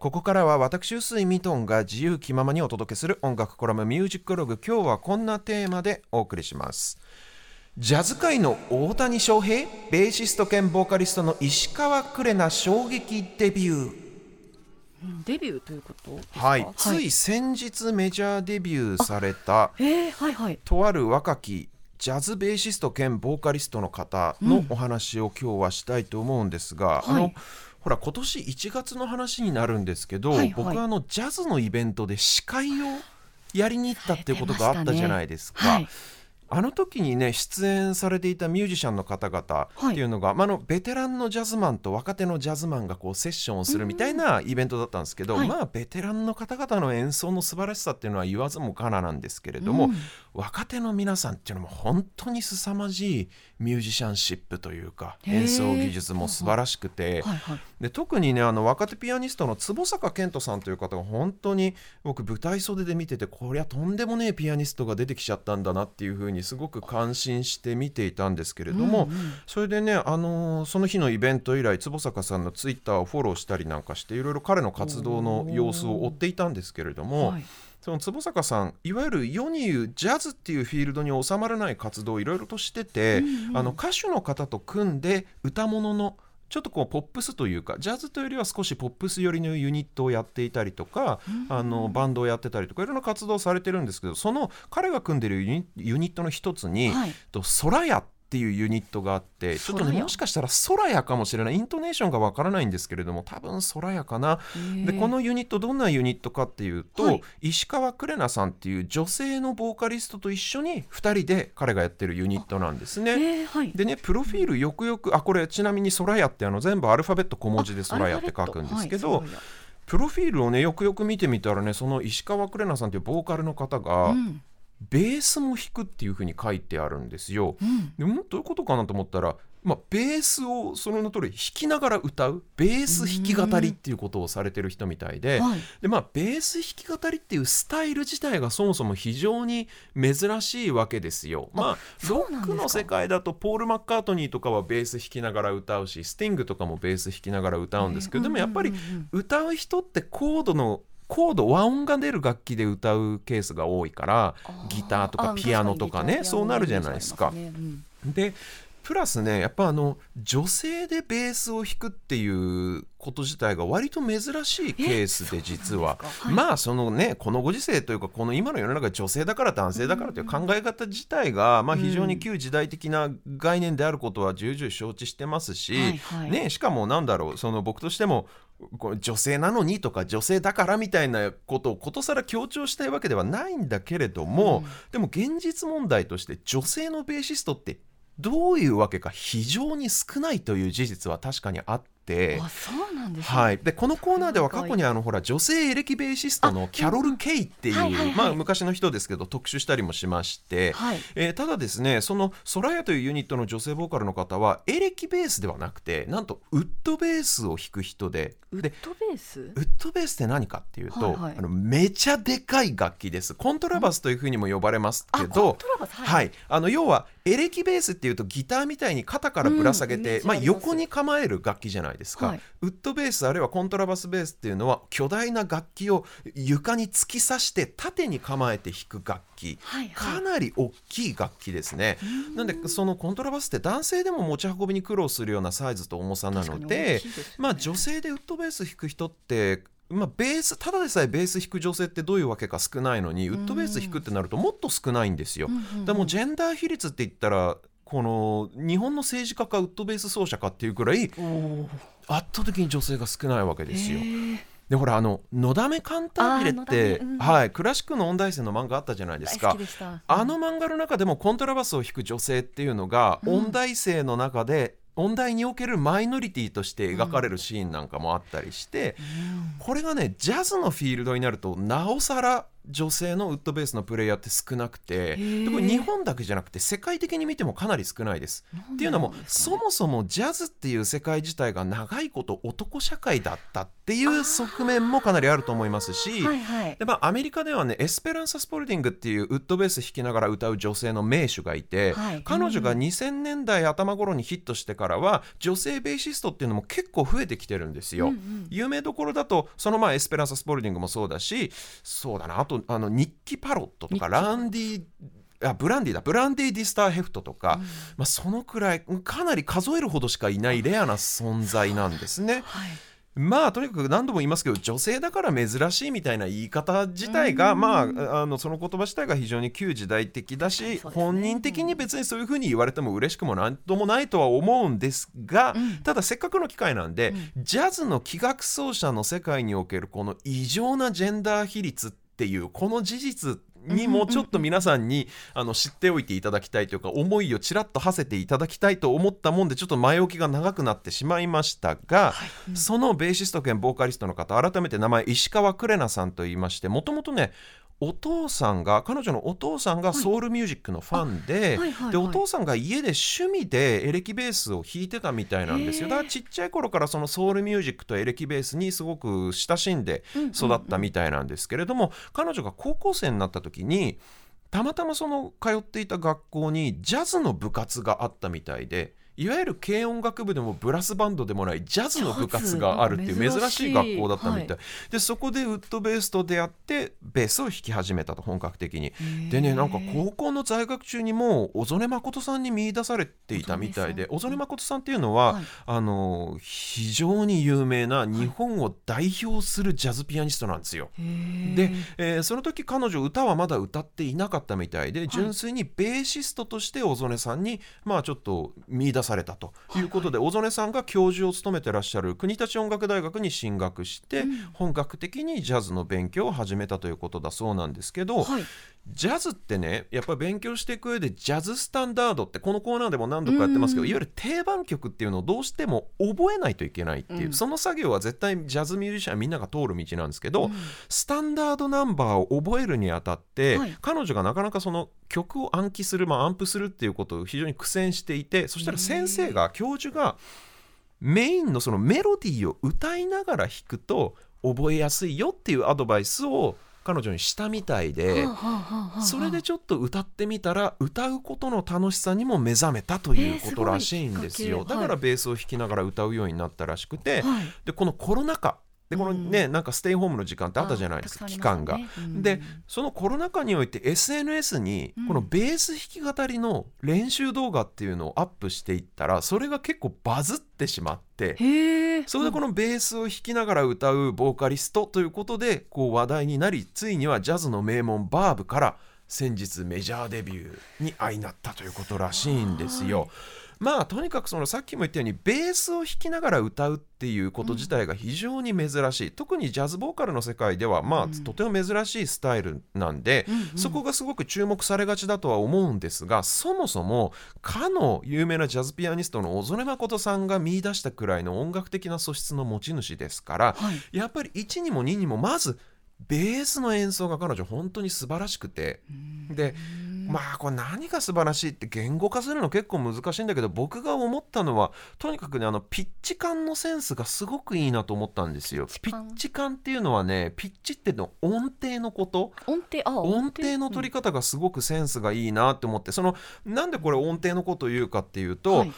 ここからは私臼井ミトンが自由気ままにお届けする音楽コラムミュージックログ今日はこんなテーマでお送りします。ジャズ界の大谷翔平ベーシスト兼ボーカリストの石川クレナ衝撃デビュー。デビューということですか？はい、つい先日メジャーデビューされたえー、はいはい。とある若きジャズベーシスト兼ボーカリストの方のお話を今日はしたいと思うんですが、あのはいほら今年1月の話になるんですけど、はいはい。僕はあのジャズのイベントで司会をやりに行ったっていうことがあったじゃないですか。はい。あの時にね出演されていたミュージシャンの方々っていうのが、まあ、あのベテランのジャズマンと若手のジャズマンがこうセッションをするみたいなイベントだったんですけど、はい。まあベテランの方々の演奏の素晴らしさっていうのは言わずもがななんですけれども、うん。若手の皆さんっていうのも本当に凄まじいミュージシャンシップというか演奏技術も素晴らしくて。はいはいで特にねあの若手ピアニストの坪坂健人さんという方が本当に僕舞台袖で見ててこりゃとんでもねえピアニストが出てきちゃったんだなっていうふうにすごく感心して見ていたんですけれども、うんうん。それでね、あのーその日のイベント以来坪坂さんのツイッターをフォローしたりなんかしていろいろ彼の活動の様子を追っていたんですけれども、はい。その坪坂さんいわゆる世に言うジャズっていうフィールドに収まらない活動をいろいろとしてて、あの歌手の方と組んで歌物のちょっとこうポップスというかジャズというよりは少しポップス寄りのユニットをやっていたりとか、あのバンドをやってたりとかいろんな活動をされてるんですけどその彼が組んでるユニットの一つに、はい。とソラヤっていうユニットがあってちょっとねもしかしたらソラヤかもしれない。イントネーションがわからないんですけれども多分ソラヤかな。でこのユニットどんなユニットかっていうと、はい。石川クレナさんっていう女性のボーカリストと一緒に2人で彼がやってるユニットなんですね。えー、はい。でねプロフィールよくよくあこれちなみにソラヤってあの全部アルファベット小文字でソラヤって書くんですけど、プロフィールをねよくよく見てみたらねその石川クレナさんっていうボーカルの方が、うんベースも弾くっていうふうに書いてあるんですよ。うん。でもどういうことかなと思ったら、まあ、ベースをその名通り弾きながら歌うベース弾き語りっていうことをされてる人みたいで,、はい。でまあ、ベース弾き語りっていうスタイル自体がそもそも非常に珍しいわけですよ。まあ、ロックの世界だとポール・マッカートニーとかはベース弾きながら歌うしスティングとかもベース弾きながら歌うんですけど、でもやっぱり歌う人ってコードのコード和音が出る楽器で歌うケースが多いからギターとかあピアノとかねそうなるじゃないですか。ギターピアノのイメージありますね。でプラスねやっぱあの女性でベースを弾くっていうこと自体が割と珍しいケースで実は、はい。まあそのねこのご時世というかこの今の世の中女性だから男性だからという考え方自体が、まあ、非常に旧時代的な概念であることは重々承知してますし、ね、しかもなんだろうその僕としても女性なのにとか女性だからみたいなことをことさら強調したいわけではないんだけれども、でも現実問題として女性のベーシストってどういうわけか非常に少ないという事実は確かにあって。あそうなんですね。はい、でこのコーナーでは過去にあのほら女性エレキベーシストのキャロル・ケイっていう、はいはいはい。まあ、昔の人ですけど特集したりもしまして、はい。えーただですねそのソラヤというユニットの女性ボーカルの方はエレキベースではなくてなんとウッドベースを弾く人で。でウッドベース？ウッドベースって何かっていうと、はいはい。あのめちゃでかい楽器です。コントラバスというふうにも呼ばれますけどトラバスははい。い、あの要はエレキベースっていうとギターみたいに肩からぶら下げうんまあ、横に構える楽器じゃないですか、はい。ウッドベースあるいはコントラバスベースっていうのは巨大な楽器を床に突き刺して縦に構えて弾く楽器、はいはい。かなり大きい楽器ですね。なんでそのコントラバスって男性でも持ち運びに苦労するようなサイズと重さなのでね。まあ女性でウッドベース弾く人ってまあ、ベースただでさえベース弾く女性ってどういうわけか少ないのにウッドベース弾くってなるともっと少ないんですよ。うんうんうん。でもジェンダー比率って言ったらこの日本の政治家かウッドベース奏者かっていうくらい圧倒的に女性が少ないわけですよ。でほらあの「のだめカンタービレ」って、うんはい、クラシックの音大生の漫画あったじゃないですか。大好き。でした。あの漫画の中でもコントラバスを弾く女性っていうのが、うん。音大生の中で音大におけるマイノリティとして描かれるシーンなんかもあったりして、これがねジャズのフィールドになるとなおさら女性のウッドベースのプレイヤーって少なくてーでこれ日本だけじゃなくて世界的に見てもかなり少ないです。っていうのもそもそもジャズっていう世界自体が長いこと男社会だったっていう側面もかなりあると思いますし。はいはいでまあ、アメリカではねエスペランサ・スポルディングっていうウッドベース弾きながら歌う女性の名手がいて、はい彼女が2000年代頭頃にヒットしてからは女性ベーシストっていうのも結構増えてきてるんですよ。うんうん有名どころだとそのまあエスペランサ・スポルディングもそうだしそうだなあとあのニッキ・パロットとかランディあブランディだ。ブランディ・ディスターヘフトとか、まあ、そのくらいかなり数えるほどしかいないレアな存在なんですね。はい。まあとにかく何度も言いますけど女性だから珍しいみたいな言い方自体がまああのその言葉自体が非常に旧時代的だし、ね。本人的に別にそういうふうに言われても嬉しくもなんともないとは思うんですが、うん。ただせっかくの機会なんで、ジャズの器楽奏者の世界におけるこの異常なジェンダー比率っていうこの事実にもちょっと皆さんにあの知っておいていただきたいというか思いをちらっと馳せていただきたいと思ったもんでちょっと前置きが長くなってしまいましたが、そのベーシスト兼ボーカリストの方改めて名前石川クレナさんと言いましてもともとねお父さんが彼女のお父さんがソウルミュージックのファンで,、でお父さんが家で趣味でエレキベースを弾いてたみたいなんですよ。だからちっちゃい頃からそのソウルミュージックとエレキベースにすごく親しんで育ったみたいなんですけれども、彼女が高校生になった時にたまたまその通っていた学校にジャズの部活があったみたいでいわゆる軽音楽部でもブラスバンドでもないジャズの部活があるっていう珍しい学校だったみたい、はい。でそこでウッドベースと出会ってベースを弾き始めたと本格的に。でねなんか高校の在学中にもう小曽根誠さんに見出されていたみたいで小曽根誠さんっていうのは、はい。あの非常に有名な日本を代表するジャズピアニストなんですよ。で、えーその時彼女歌はまだ歌っていなかったみたいで純粋にベーシストとして小曽根さんにまあちょっと見出されたということで、小曽根さんが教授を務めてらっしゃる国立音楽大学に進学して、本格的にジャズの勉強を始めたということだそうなんですけど、はいジャズってねやっぱり勉強していく上でジャズスタンダードってこのコーナーでも何度かやってますけど、うん。いわゆる定番曲っていうのをどうしても覚えないといけないっていう、うん。その作業は絶対ジャズミュージシャンみんなが通る道なんですけど、うん。スタンダードナンバーを覚えるにあたって、はい。彼女がなかなかその曲を暗記する、まあ、アンプするっていうことを非常に苦戦していてそしたら先生が教授がメインのそのメロディーを歌いながら弾くと覚えやすいよっていうアドバイスを彼女にしたみたいで。それでちょっと歌ってみたら歌うことの楽しさにも目覚めたということらしいんですよ、だからベースを弾きながら歌うようになったらしくて、はい。でこのコロナ禍でこのね、うん。なんかステイホームの時間ってあったじゃないですかあ期間が。うん。でそのコロナ禍において SNS にうん。このベース弾き語りの練習動画っていうのをアップしていったらそれが結構バズってしまってそれでこのベースを弾きながら歌うボーカリストということでこう話題になりついにはジャズの名門バーブから先日メジャーデビューに相なったということらしいんですよ。まあとにかくそのさっきも言ったようにベースを弾きながら歌うっていうこと自体が非常に珍しい、特にジャズボーカルの世界ではまあ、うん。とても珍しいスタイルなんで、うんうん。そこがすごく注目されがちだとは思うんですがそもそもかの有名なジャズピアニストの小曽根誠さんが見出したくらいの音楽的な素質の持ち主ですから、はい。やっぱり1にも2にもまずベースの演奏が彼女本当に素晴らしくてでまあこれ何が素晴らしいって言語化するの結構難しいんだけど僕が思ったのはとにかくねあのピッチ感のセンスがすごくいいなと思ったんですよ。ピッチ感っていうのはねピッチっての音程のこと。音程あ音程の取り方がすごくセンスがいいなって思ってそのなんでこれ音程のことを言うかっていうと、はい。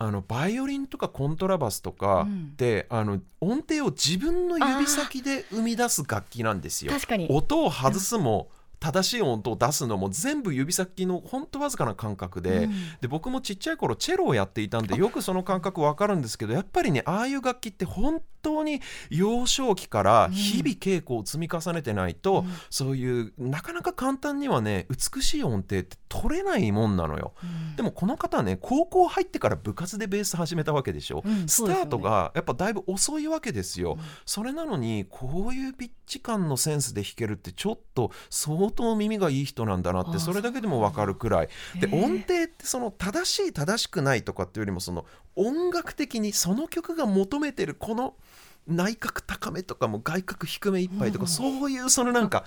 あのバイオリンとかコントラバスとかうん。って、あの音程を自分の指先で生み出す楽器なんですよ。確かに。音を外すも、正しい音を出すのも全部指先のほんとわずかな感覚で,、うん。で僕もちっちゃい頃チェロをやっていたんでよくその感覚わかるんですけどやっぱりねああいう楽器って本当に幼少期から日々稽古を積み重ねてないと、うん。そういうなかなか簡単にはね美しい音程って取れないもんなのよ。うん。でもこの方はね高校入ってから部活でベース始めたわけでしょ、うんスタートがやっぱだいぶ遅いわけですよ、それなのにこういうピッチ感のセンスで弾けるってちょっと相当耳がいい人なんだなってそれだけでも分かるくらい。で音程ってその正しい正しくないとかっていうよりもその音楽的にその曲が求めてるこの内角高めとかも外角低めいっぱいとか、そういうそのなんか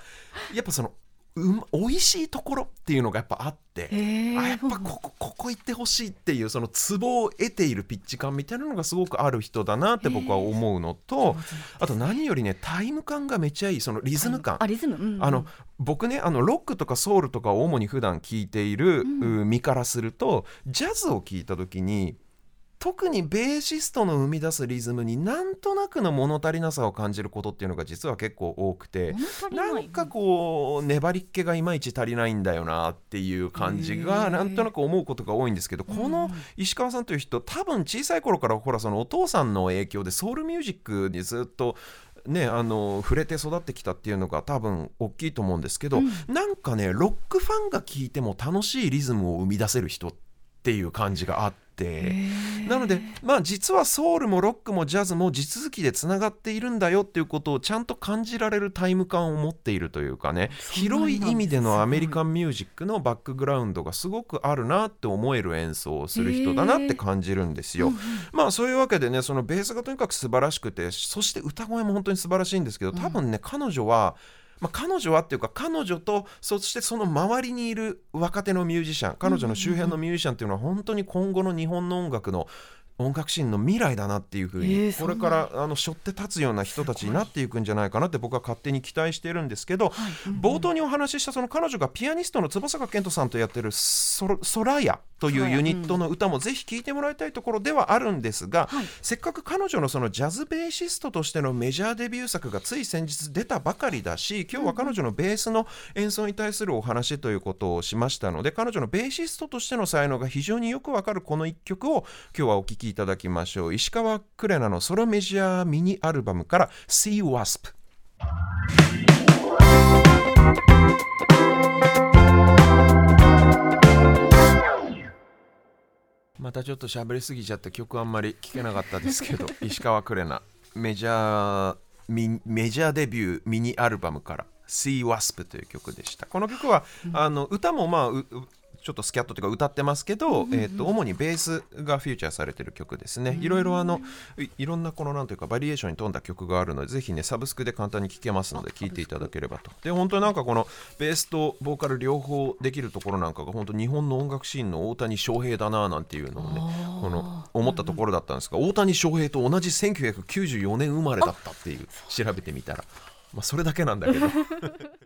やっぱそのうま美味しいところっていうのがやっぱあって、へえあやっぱここここ行ってほしいっていうそのツボを得ているピッチ感みたいなのがすごくある人だなって僕は思うのとあと何よりねタイム感がめっちゃいいそのリズム感。あリズム、うんうんあの僕ねあのロックとかソウルとかを主に普段聴いている、う身からするとジャズを聴いた時に特にベーシストの生み出すリズムになんとなくの物足りなさを感じることっていうのが実は結構多くてなんかこう粘りっ気がいまいち足りないんだよなっていう感じがなんとなく思うことが多いんですけどこの石川さんという人多分小さい頃からほらそのお父さんの影響でソウルミュージックにずっとね、あの触れて育ってきたっていうのが多分大きいと思うんですけど、なんかねロックファンが聴いても楽しいリズムを生み出せる人っていう感じがあって。なのでまあ実はソウルもロックもジャズも地続きでつながっているんだよっていうことをちゃんと感じられるタイム感を持っているというかね。広い意味でのアメリカンミュージックのバックグラウンドがすごくあるなって思える演奏をする人だなって感じるんですよ。まあそういうわけでねそのベースがとにかく素晴らしくてそして歌声も本当に素晴らしいんですけど多分ね、彼女はまあ、彼女はっていうか彼女とそしてその周りにいる若手のミュージシャン彼女の周辺のミュージシャンっていうのは本当に今後の日本の音楽の音楽シーンの未来だなっていうふうに、えーこれからあの背負って立つような人たちになっていくんじゃないかなって僕は勝手に期待してるんですけど、冒頭にお話ししたその彼女がピアニストの翼坂健人さんとやってるソロ「ソラヤ」というユニットの歌もぜひ聴いてもらいたいところではあるんですが、はい。せっかく彼女のそのジャズベーシストとしてのメジャーデビュー作がつい先日出たばかりだし今日は彼女のベースの演奏に対するお話ということをしましたので彼女のベーシストとしての才能が非常によくわかるこの一曲を今日はお聴きいただきましょう。石川クレナのソロメジャーミニアルバムから「Sea またちょっと喋りすぎちゃって曲あんまり聴けなかったですけど 石川クレナメジャーミメジャーデビューミニアルバムから「Sea Wasp」という曲でした。この曲は、あの歌もまあちょっとスキャットというか歌ってますけど、えー、と主にベースがフューチャーされてる曲ですね、いろいろあのいいろんなこのなんというかバリエーションに富んだ曲があるのでぜひねサブスクで簡単に聴けますので聴いていただければと。で本当になんかこのベースとボーカル両方できるところなんかが本当日本の音楽シーンの大谷翔平だななんていうのをねこの思ったところだったんですが大谷翔平と同じ1994年生まれだったっていう調べてみたら。まあそれだけなんだけど